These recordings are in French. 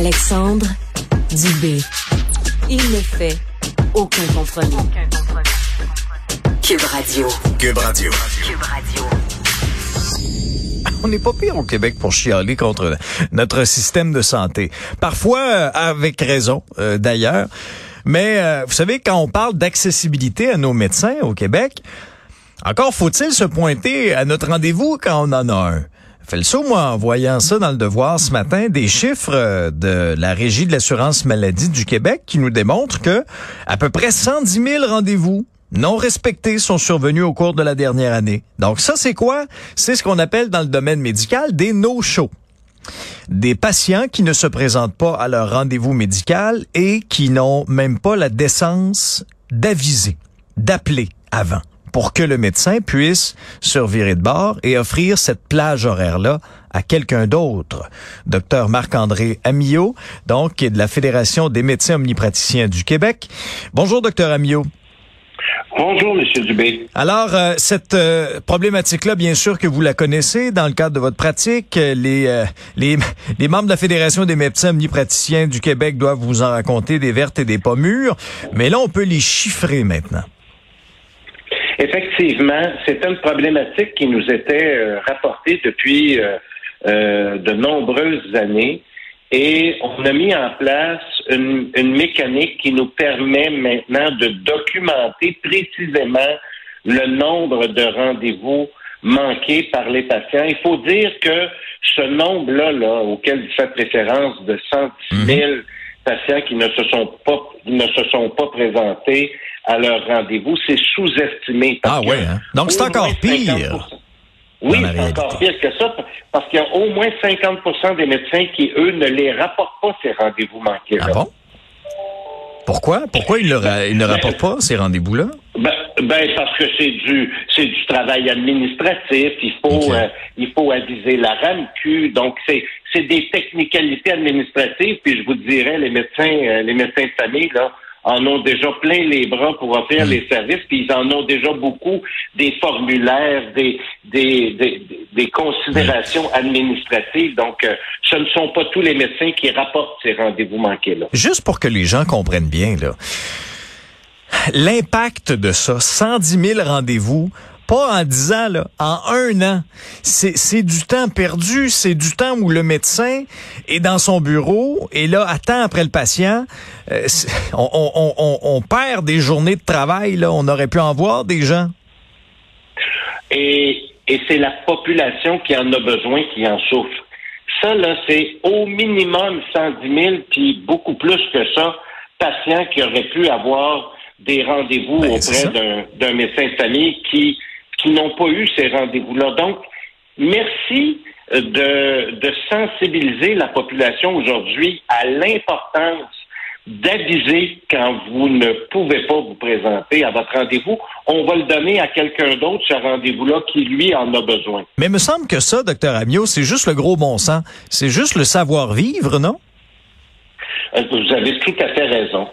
Alexandre Dubé. Il ne fait aucun compromis. Cube Radio. Cube Radio. Cube Radio. On n'est pas pire au Québec pour chialer contre notre système de santé. Parfois, euh, avec raison, euh, d'ailleurs. Mais euh, vous savez, quand on parle d'accessibilité à nos médecins au Québec, encore faut-il se pointer à notre rendez-vous quand on en a un. Fait le saut, moi, en voyant ça dans le devoir ce matin, des chiffres euh, de la Régie de l'assurance maladie du Québec qui nous démontrent que à peu près 110 000 rendez-vous non respectés sont survenus au cours de la dernière année. Donc ça, c'est quoi? C'est ce qu'on appelle dans le domaine médical des no-shows. Des patients qui ne se présentent pas à leur rendez-vous médical et qui n'ont même pas la décence d'aviser, d'appeler avant pour que le médecin puisse se revirer de bord et offrir cette plage horaire-là à quelqu'un d'autre. Docteur Marc-André Amillot, donc, qui est de la Fédération des médecins omnipraticiens du Québec. Bonjour, docteur Amillot. Bonjour, Monsieur Dubé. Alors, euh, cette euh, problématique-là, bien sûr que vous la connaissez dans le cadre de votre pratique. Les, euh, les, les membres de la Fédération des médecins omnipraticiens du Québec doivent vous en raconter des vertes et des pas mûres. Mais là, on peut les chiffrer maintenant. Effectivement, c'est une problématique qui nous était euh, rapportée depuis euh, euh, de nombreuses années et on a mis en place une, une mécanique qui nous permet maintenant de documenter précisément le nombre de rendez-vous manqués par les patients. Il faut dire que ce nombre-là, là, auquel vous faites référence de 110 000 patients qui ne se sont pas ne se sont pas présentés à leur rendez-vous, c'est sous-estimé. Ah ouais, hein? Donc, c'est encore pire 50%. Oui, c'est encore pire que ça, parce qu'il y a au moins 50% des médecins qui, eux, ne les rapportent pas, ces rendez-vous manqués. Ah bon? Pourquoi? Pourquoi ils ne, ils ne rapportent pas ces rendez-vous-là? Ben, ben, parce que c'est du c'est du travail administratif. Il faut euh, il faut aviser la RAMQ. Donc c'est c'est des technicalités administratives. Puis je vous dirais les médecins euh, les médecins de famille là en ont déjà plein les bras pour offrir Hmm. les services. Puis ils en ont déjà beaucoup des formulaires, des des des, des considérations administratives. Donc euh, ce ne sont pas tous les médecins qui rapportent ces rendez-vous manqués là. Juste pour que les gens comprennent bien, là. L'impact de ça, 110 000 rendez-vous, pas en 10 ans, là, en un an. C'est, du temps perdu, c'est du temps où le médecin est dans son bureau et là, attend après le patient. Euh, on, on- on- on- on perd des journées de travail, là. On aurait pu en voir des gens. et, et c'est la population qui en a besoin qui en souffre. Ça, là, c'est au minimum 110 000, puis beaucoup plus que ça, patients qui auraient pu avoir des rendez-vous Ben, auprès d'un, d'un médecin de famille qui, qui n'ont pas eu ces rendez-vous-là. Donc, merci euh, de, de sensibiliser la population aujourd'hui à l'importance d'aviser quand vous ne pouvez pas vous présenter à votre rendez-vous. On va le donner à quelqu'un d'autre, ce rendez-vous-là, qui, lui, en a besoin. Mais il me semble que ça, docteur Amiot, c'est juste le gros bon sens. C'est juste le savoir-vivre, non? Euh, Vous avez tout à fait raison.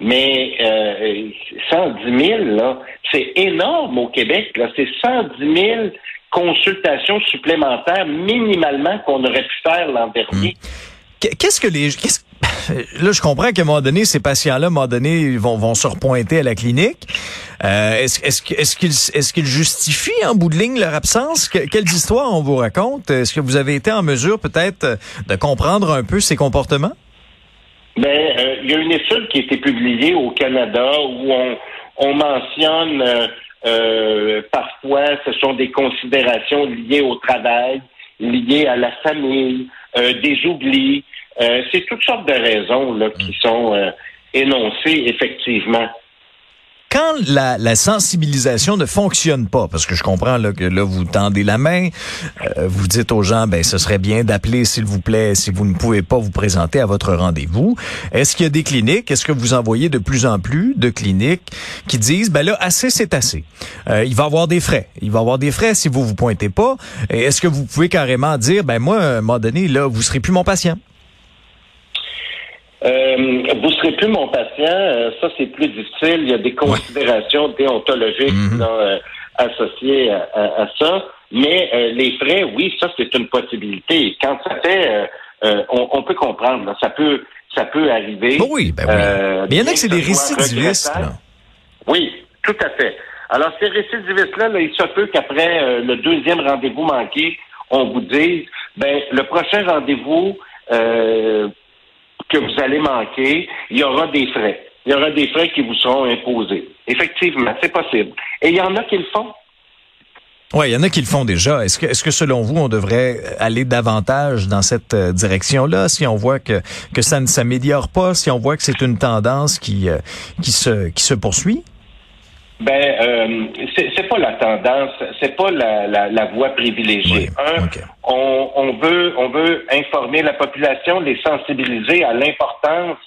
Mais euh, 110 000, là, c'est énorme au Québec. C'est 110 000 consultations supplémentaires minimalement qu'on aurait pu faire l'an dernier. Qu- Qu'est-ce que les... Là, je comprends qu'à un moment donné, ces patients-là, à un moment donné, vont, vont se repointer à la clinique. Euh, est-ce, qu'ils, justifient en bout de ligne leur absence? Que- quelles histoires on vous raconte? Est-ce que vous avez été en mesure peut-être de comprendre un peu ces comportements? Ben, euh, il y a une étude qui a été publiée au Canada où on, on mentionne euh, euh, parfois ce sont des considérations liées au travail, liées à la famille, euh, des oublis. Euh, c'est toutes sortes de raisons là, qui sont euh, énoncées effectivement. Quand la, sensibilisation ne fonctionne pas, parce que je comprends là, que là, vous tendez la main, euh, vous dites aux gens, ben ce serait bien d'appeler, s'il vous plaît, si vous ne pouvez pas vous présenter à votre rendez-vous. Est-ce qu'il y a des cliniques, est-ce que vous envoyez de plus en plus de cliniques qui disent, ben là, assez, c'est assez. Euh, il va avoir des frais. Il va avoir des frais si vous vous pointez pas. Est-ce que vous pouvez carrément dire, ben moi, à un moment donné, là, vous serez plus mon patient? Euh, vous serez plus mon patient, euh, ça c'est plus difficile. Il y a des considérations déontologiques Mhm. là, euh, associées à, à- à ça. Mais euh, les frais, oui, ça c'est une possibilité. Quand ça fait euh, euh, on, peut comprendre. Ça peut, ça peut arriver. Oui, ben oui. Euh, Mais il y en a que c'est des récidivistes. Oui, tout à fait. Alors, ces récidivistes-là, là, il se peut qu'après euh, le deuxième rendez-vous manqué, on vous dise, ben, le prochain rendez-vous que vous allez manquer, il y aura des frais. Il y aura des frais qui vous seront imposés. Effectivement, c'est possible. Et il y en a qui le font. Oui, il y en a qui le font déjà. Est-ce que, est-ce que selon vous, on devrait aller davantage dans cette euh, direction-là si on voit que, que ça ne s'améliore pas, si on voit que c'est une tendance qui, euh, qui, se, qui se poursuit? Ben, euh, c'est, pas la tendance, c'est pas la, la, voie privilégiée. Un, on, on, veut, on veut informer la population, les sensibiliser à l'importance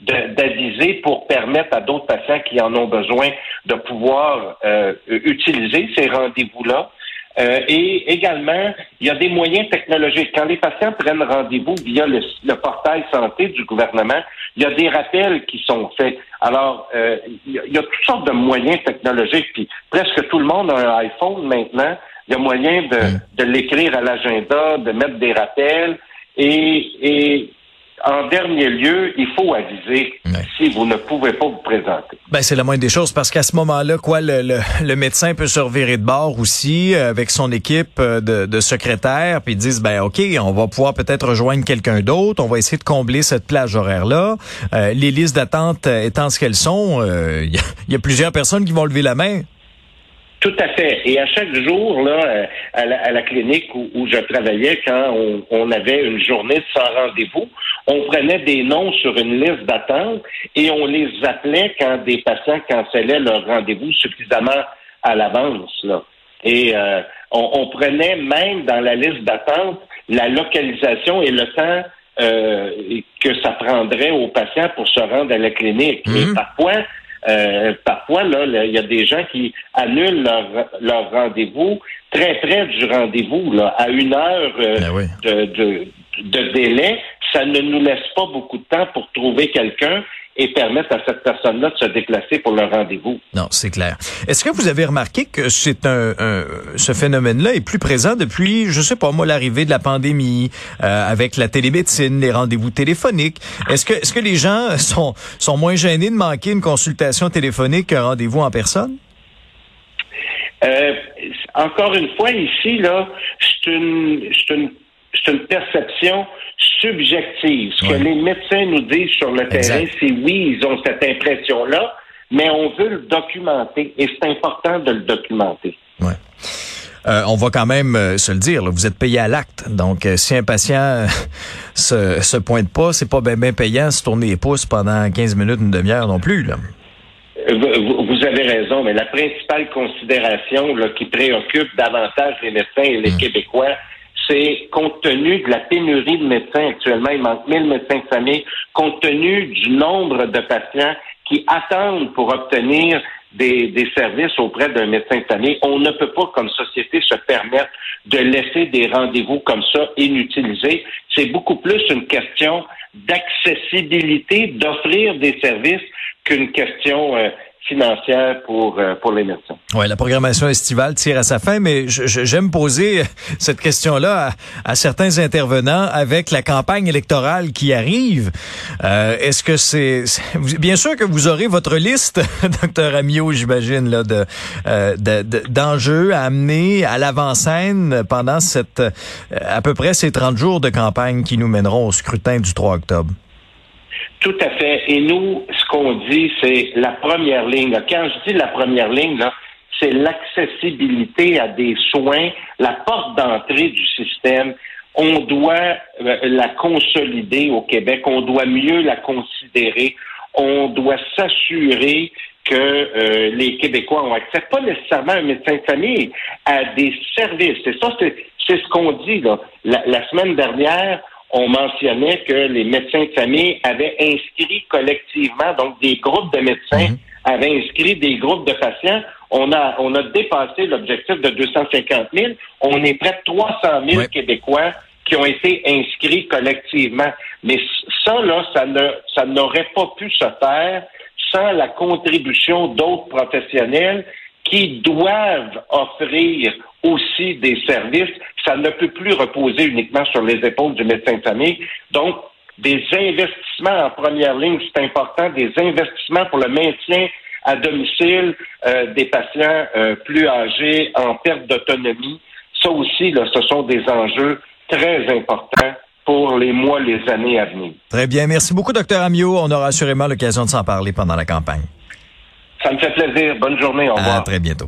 d'aviser pour permettre à d'autres patients qui en ont besoin de pouvoir euh, utiliser ces rendez-vous-là. Euh, et également, il y a des moyens technologiques. Quand les patients prennent rendez-vous via le, portail santé du gouvernement, il y a des rappels qui sont faits. Alors, euh, il, y a, toutes sortes de moyens technologiques. Puis presque tout le monde a un iPhone maintenant. Il y a moyen de, mm. de l'écrire à l'agenda, de mettre des rappels. Et, et en dernier lieu, il faut aviser si vous ne pouvez pas vous présenter. Ben, c'est la moindre des choses parce qu'à ce moment-là, quoi, le, le, médecin peut se revirer de bord aussi euh, avec son équipe euh, de, de secrétaires, puis ils disent, ben ok, on va pouvoir peut-être rejoindre quelqu'un d'autre, on va essayer de combler cette plage horaire-là. Euh, les listes d'attente étant ce qu'elles sont, il y, a plusieurs personnes qui vont lever la main. Tout à fait. Et à chaque jour, là, à la, clinique où, je travaillais, quand on, on, avait une journée sans rendez-vous, on prenait des noms sur une liste d'attente et on les appelait quand des patients cancellaient leur rendez-vous suffisamment à l'avance. Là. Et euh, on, prenait même dans la liste d'attente la localisation et le temps euh, que ça prendrait aux patients pour se rendre à la clinique. Et mhm. parfois, euh, parfois, là, il y a des gens qui annulent leur, leur rendez-vous très près du rendez-vous, là, à une heure ben de, de, de délai. Ça ne nous laisse pas beaucoup de temps pour trouver quelqu'un et permettre à cette personne-là de se déplacer pour le rendez-vous. Non, c'est clair. Est-ce que vous avez remarqué que c'est un, ce phénomène-là est plus présent depuis, je sais pas moi, l'arrivée de la pandémie, euh, avec la télémédecine, les rendez-vous téléphoniques? Est-ce que est-ce que les gens sont sont moins gênés de manquer une consultation téléphonique qu'un rendez-vous en personne? Euh, encore une fois, ici, là, c'est une, c'est une, c'est une perception subjective. Ce que les médecins nous disent sur le terrain, c'est oui, ils ont cette impression-là, mais on veut le documenter et c'est important de le documenter. Ouais. Euh, on va quand même euh, se le dire, vous êtes payé à l'acte. Donc, euh, si un patient se, se pointe pas, c'est pas bien ben payant se tourner les pouces pendant 15 minutes, une demi-heure non plus. Là. Vous, avez raison, mais la principale considération là, qui préoccupe davantage les médecins et les mmh. Québécois, c'est compte tenu de la pénurie de médecins actuellement, il manque 1000 médecins de famille, compte tenu du nombre de patients qui attendent pour obtenir des, services auprès d'un médecin de famille, on ne peut pas, comme société, se permettre de laisser des rendez-vous comme ça inutilisés. C'est beaucoup plus une question d'accessibilité, d'offrir des services qu'une question euh, financière pour euh, pour les médecins. Oui, la programmation estivale tire à sa fin, mais j'aime poser cette question-là à, certains intervenants avec la campagne électorale qui arrive. Euh, Est-ce que c'est bien sûr que vous aurez votre liste, docteur Amiot, j'imagine, là, de euh, d'enjeux à amener à l'avant-scène pendant cette euh, à peu près ces 30 jours de campagne qui nous mèneront au scrutin du 3 octobre. Tout à fait. Et nous, ce qu'on dit, c'est la première ligne. Quand je dis la première ligne, c'est l'accessibilité à des soins, la porte d'entrée du système. On doit euh, la consolider au Québec, on doit mieux la considérer, on doit s'assurer que euh, les Québécois ont accès, pas nécessairement à un médecin de famille, à des services. Et ça, c'est ce qu'on dit la semaine dernière, on mentionnait que les médecins de famille avaient inscrit collectivement, donc des groupes de médecins mhm. avaient inscrit des groupes de patients. On a, on a dépassé l'objectif de 250 000. On est près de 300 000 Québécois qui ont été inscrits collectivement. Mais ça, là, ça ne, ça n'aurait pas pu se faire sans la contribution d'autres professionnels qui doivent offrir aussi des services. Ça ne peut plus reposer uniquement sur les épaules du médecin de famille. Donc, des investissements en première ligne, c'est important, des investissements pour le maintien à domicile euh, des patients euh, plus âgés en perte d'autonomie. Ça aussi, là, ce sont des enjeux très importants pour les mois, les années à venir. Très bien. Merci beaucoup, docteur Amiot. On aura assurément l'occasion de s'en parler pendant la campagne. Ça me fait plaisir. Bonne journée. Au revoir. À très bientôt.